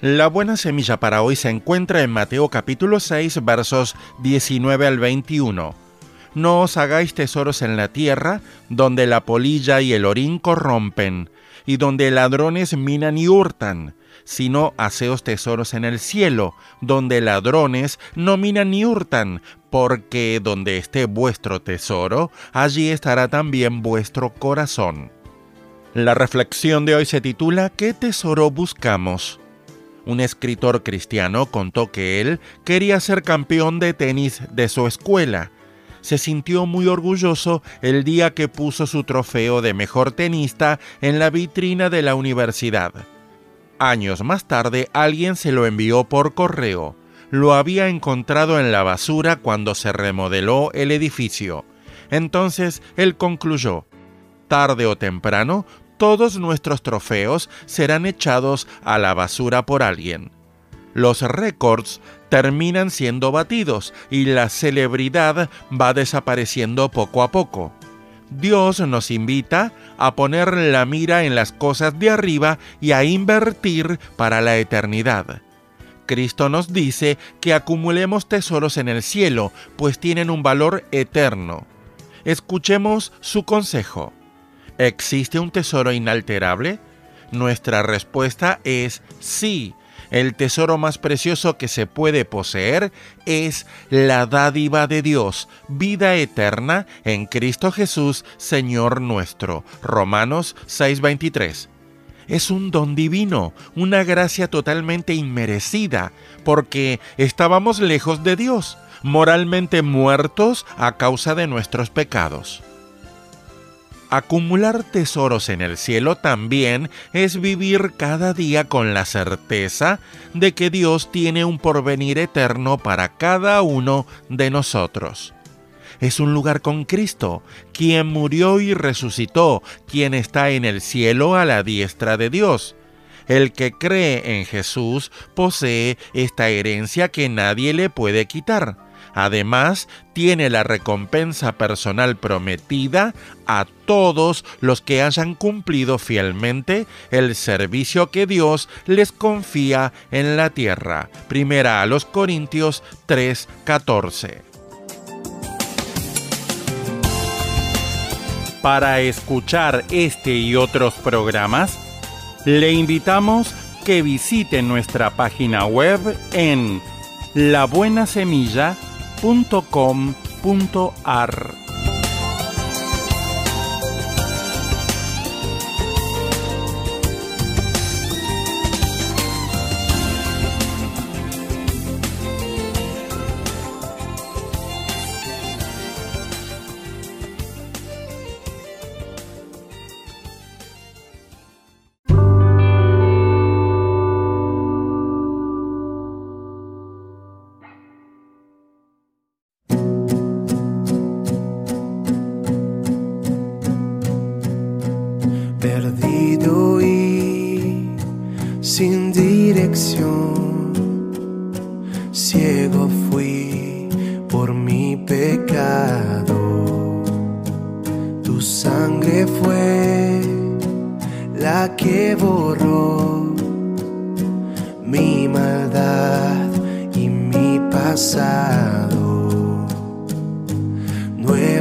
La buena semilla para hoy se encuentra en Mateo capítulo 6 versos 19 al 21. No os hagáis tesoros en la tierra, donde la polilla y el orín corrompen, y donde ladrones minan y hurtan, sino haceos tesoros en el cielo, donde ladrones no minan ni hurtan, porque donde esté vuestro tesoro, allí estará también vuestro corazón. La reflexión de hoy se titula ¿Qué tesoro buscamos? Un escritor cristiano contó que él quería ser campeón de tenis de su escuela. Se sintió muy orgulloso el día que puso su trofeo de mejor tenista en la vitrina de la universidad. Años más tarde alguien se lo envió por correo. Lo había encontrado en la basura cuando se remodeló el edificio. Entonces él concluyó, tarde o temprano todos nuestros trofeos serán echados a la basura por alguien. Los récords terminan siendo batidos y la celebridad va desapareciendo poco a poco. Dios nos invita a poner la mira en las cosas de arriba y a invertir para la eternidad. Cristo nos dice que acumulemos tesoros en el cielo, pues tienen un valor eterno. Escuchemos su consejo. ¿Existe un tesoro inalterable? Nuestra respuesta es sí. El tesoro más precioso que se puede poseer es la dádiva de Dios, vida eterna en Cristo Jesús, Señor nuestro. Romanos 6:23. Es un don divino, una gracia totalmente inmerecida, porque estábamos lejos de Dios, moralmente muertos a causa de nuestros pecados. Acumular tesoros en el cielo también es vivir cada día con la certeza de que Dios tiene un porvenir eterno para cada uno de nosotros. Es un lugar con Cristo, quien murió y resucitó, quien está en el cielo a la diestra de Dios. El que cree en Jesús posee esta herencia que nadie le puede quitar Además, tiene la recompensa personal prometida a todos los que hayan cumplido fielmente el servicio que Dios les confía en la tierra. Primera a los Corintios 3:14. Para escuchar este y otros programas, le invitamos que visite nuestra página web en labuenasemilla.com .com.ar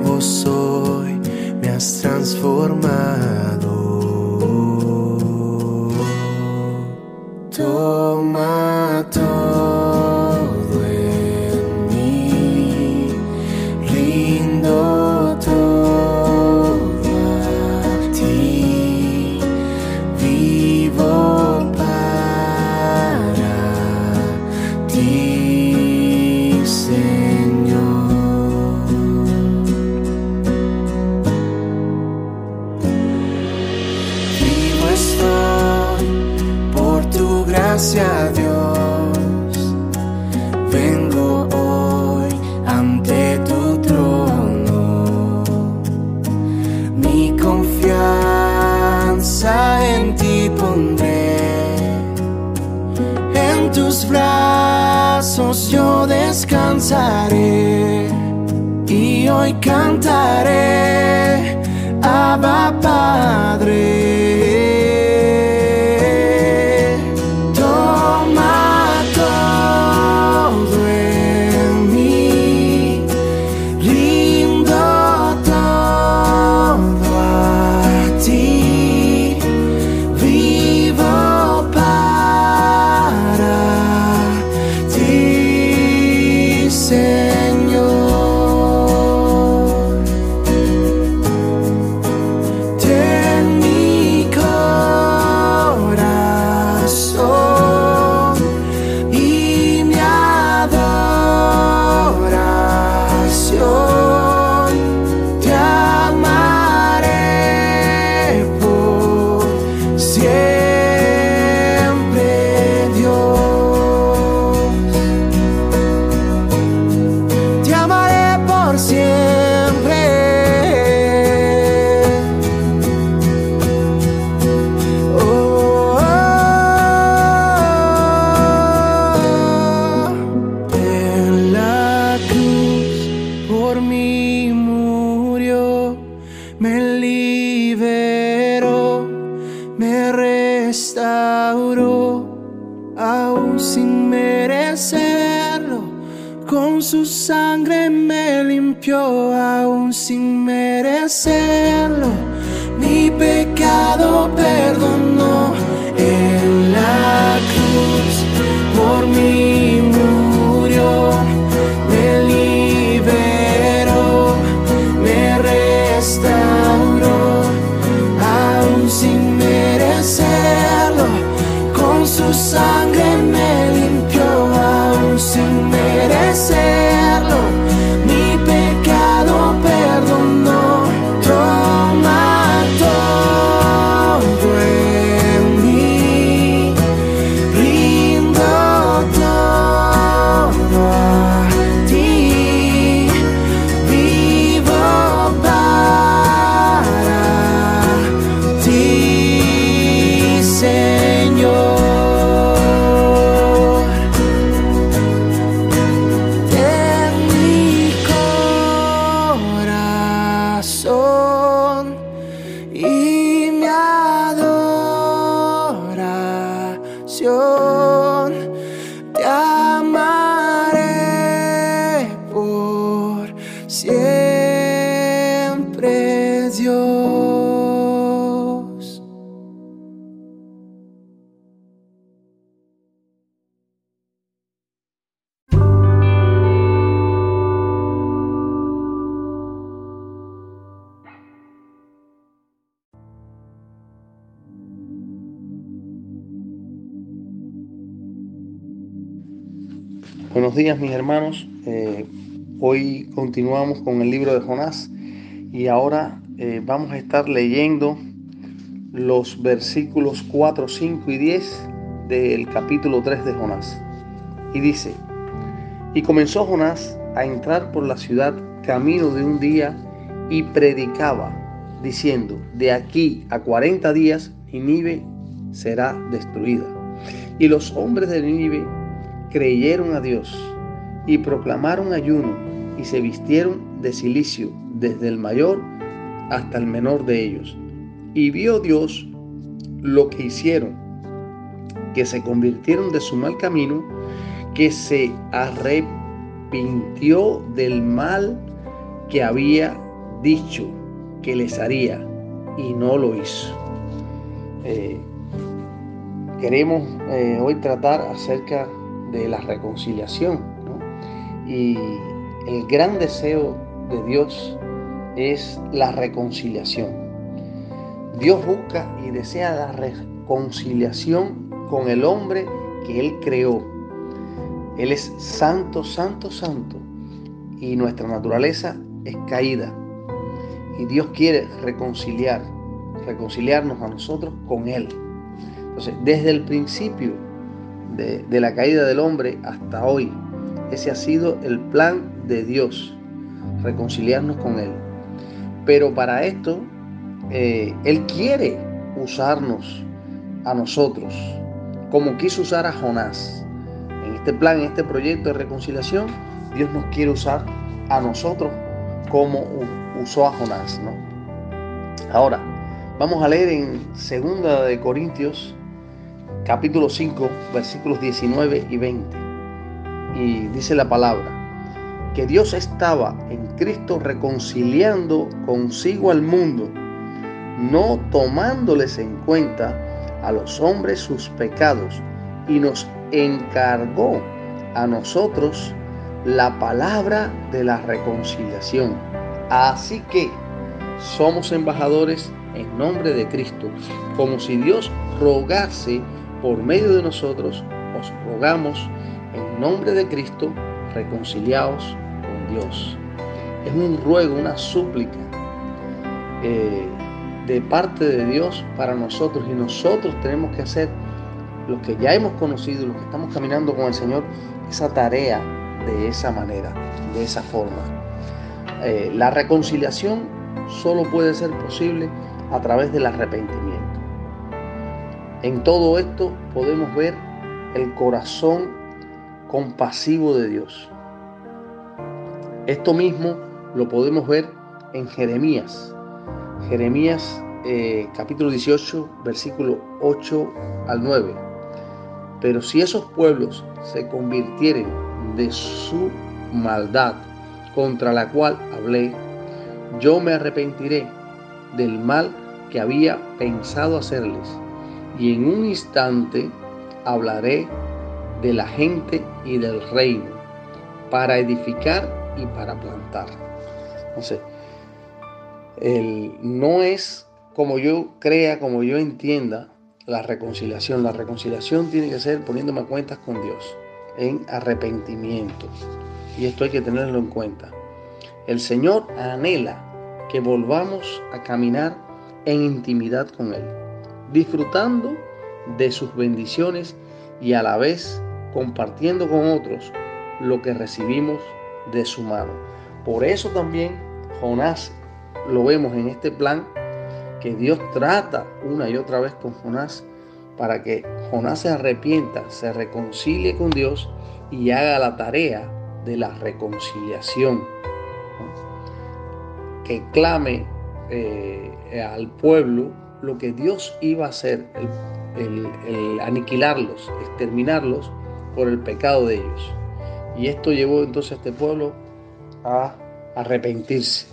Nuevo soy, me has transformado. Toma hacia Dios. Vengo hoy ante tu trono. Mi confianza en ti pondré. En tus brazos yo descansaré y hoy cantaré. Buenos días mis hermanos, eh, hoy continuamos con el libro de Jonás y ahora eh, vamos a estar leyendo los versículos 4, 5 y 10 del capítulo 3 de Jonás. Y dice, y comenzó Jonás a entrar por la ciudad camino de un día y predicaba, diciendo, de aquí a 40 días Nínive será destruida. Y los hombres de Nínive creyeron a Dios y proclamaron ayuno y se vistieron de silicio desde el mayor hasta el menor de ellos. Y vio Dios lo que hicieron, que se convirtieron de su mal camino, que se arrepintió del mal que había dicho que les haría y no lo hizo. Eh, queremos eh, hoy tratar acerca de la reconciliación. Y el gran deseo de Dios es la reconciliación. Dios busca y desea la reconciliación con el hombre que Él creó. Él es santo, santo, santo. Y nuestra naturaleza es caída. Y Dios quiere reconciliar, reconciliarnos a nosotros con Él. Entonces, desde el principio de, la caída del hombre hasta hoy. Ese ha sido el plan de Dios, reconciliarnos con Él. Pero para esto, eh, Él quiere usarnos a nosotros, como quiso usar a Jonás. este plan, en este proyecto de reconciliación, Dios nos quiere usar a nosotros como usó a Jonás. ¿no? Ahora, vamos a leer en 2 de Corintios, capítulo 5, versículos 19 y 20. Y dice la palabra, que Dios estaba en Cristo reconciliando consigo al mundo, no tomándoles en cuenta a los hombres sus pecados, y nos encargó a nosotros la palabra de la reconciliación. Así que somos embajadores en nombre de Cristo, como si Dios rogase por medio de nosotros, os rogamos en nombre de Cristo, reconciliaos con Dios. Es un ruego, una súplica eh, de parte de Dios para nosotros y nosotros tenemos que hacer, los que ya hemos conocido, los que estamos caminando con el Señor, esa tarea de esa manera, de esa forma. Eh, la reconciliación solo puede ser posible a través del arrepentimiento. En todo esto podemos ver el corazón compasivo de Dios. Esto mismo lo podemos ver en Jeremías. Jeremías eh, capítulo 18, versículo 8 al 9. Pero si esos pueblos se convirtieren de su maldad contra la cual hablé, yo me arrepentiré del mal que había pensado hacerles, y en un instante hablaré de la gente y del reino, para edificar y para plantar. Entonces, el, no es como yo crea, como yo entienda la reconciliación. La reconciliación tiene que ser poniéndome cuentas con Dios en arrepentimiento. Y esto hay que tenerlo en cuenta. El Señor anhela que volvamos a caminar en intimidad con Él, disfrutando de sus bendiciones y a la vez compartiendo con otros lo que recibimos de su mano. Por eso también Jonás lo vemos en este plan que Dios trata una y otra vez con Jonás para que Jonás se arrepienta, se reconcilie con Dios y haga la tarea de la reconciliación. Que clame eh, al pueblo lo que Dios iba a hacer, el aniquilarlos, exterminarlos por el pecado de ellos. Y esto llevó entonces a este pueblo a arrepentirse.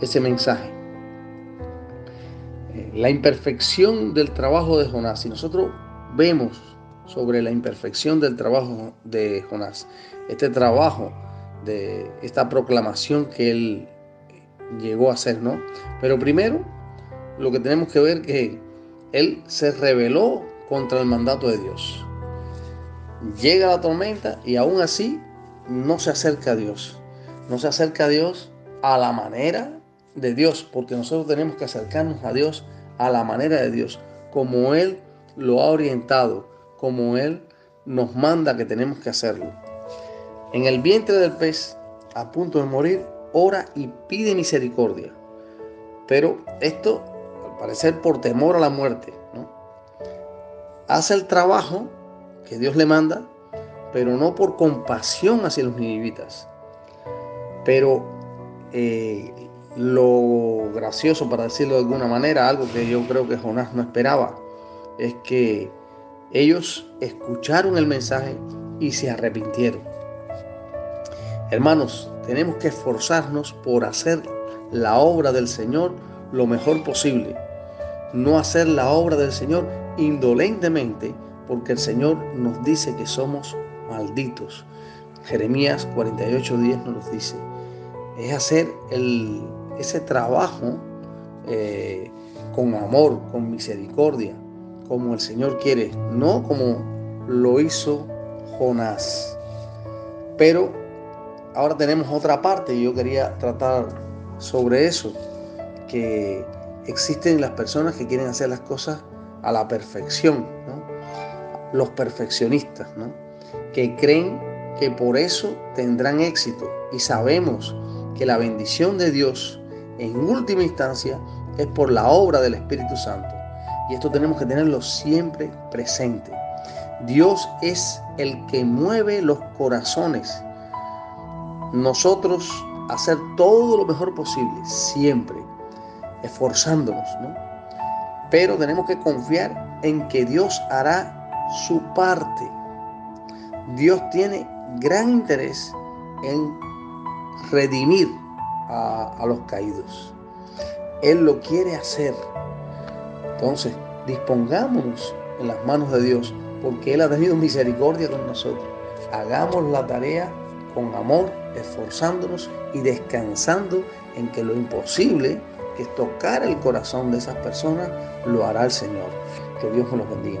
Ese mensaje. Eh, la imperfección del trabajo de Jonás. Si nosotros vemos sobre la imperfección del trabajo de Jonás, este trabajo de esta proclamación que él llegó a hacer, ¿no? Pero primero, lo que tenemos que ver que él se rebeló contra el mandato de Dios llega la tormenta y aún así no se acerca a Dios. No se acerca a Dios a la manera de Dios, porque nosotros tenemos que acercarnos a Dios a la manera de Dios, como Él lo ha orientado, como Él nos manda que tenemos que hacerlo. En el vientre del pez, a punto de morir, ora y pide misericordia. Pero esto, al parecer, por temor a la muerte, hace el trabajo que Dios le manda, pero no por compasión hacia los ninivitas. Pero eh, lo gracioso, para decirlo de alguna manera, algo que yo creo que Jonás no esperaba, es que ellos escucharon el mensaje y se arrepintieron. Hermanos, tenemos que esforzarnos por hacer la obra del Señor lo mejor posible. No hacer la obra del Señor indolentemente, porque el Señor nos dice que somos malditos. Jeremías 48:10 nos lo dice. Es hacer ese trabajo eh, con amor, con misericordia, como el Señor quiere, no como lo hizo Jonás. Pero ahora tenemos otra parte y yo quería tratar sobre eso, que existen las personas que quieren hacer las cosas a la perfección, los perfeccionistas, ¿no? que creen que por eso tendrán éxito. Y sabemos que la bendición de Dios en última instancia es por la obra del Espíritu Santo. Y esto tenemos que tenerlo siempre presente. Dios es el que mueve los corazones. Nosotros hacer todo lo mejor posible, siempre, esforzándonos, ¿no? Pero tenemos que confiar en que Dios hará su parte. Dios tiene gran interés en redimir a, los caídos. Él lo quiere hacer. Entonces, dispongámonos en las manos de Dios, porque Él ha tenido misericordia con nosotros. Hagamos la tarea con amor, esforzándonos y descansando en que lo imposible, que es tocar el corazón de esas personas, lo hará el Señor. Que Dios los bendiga.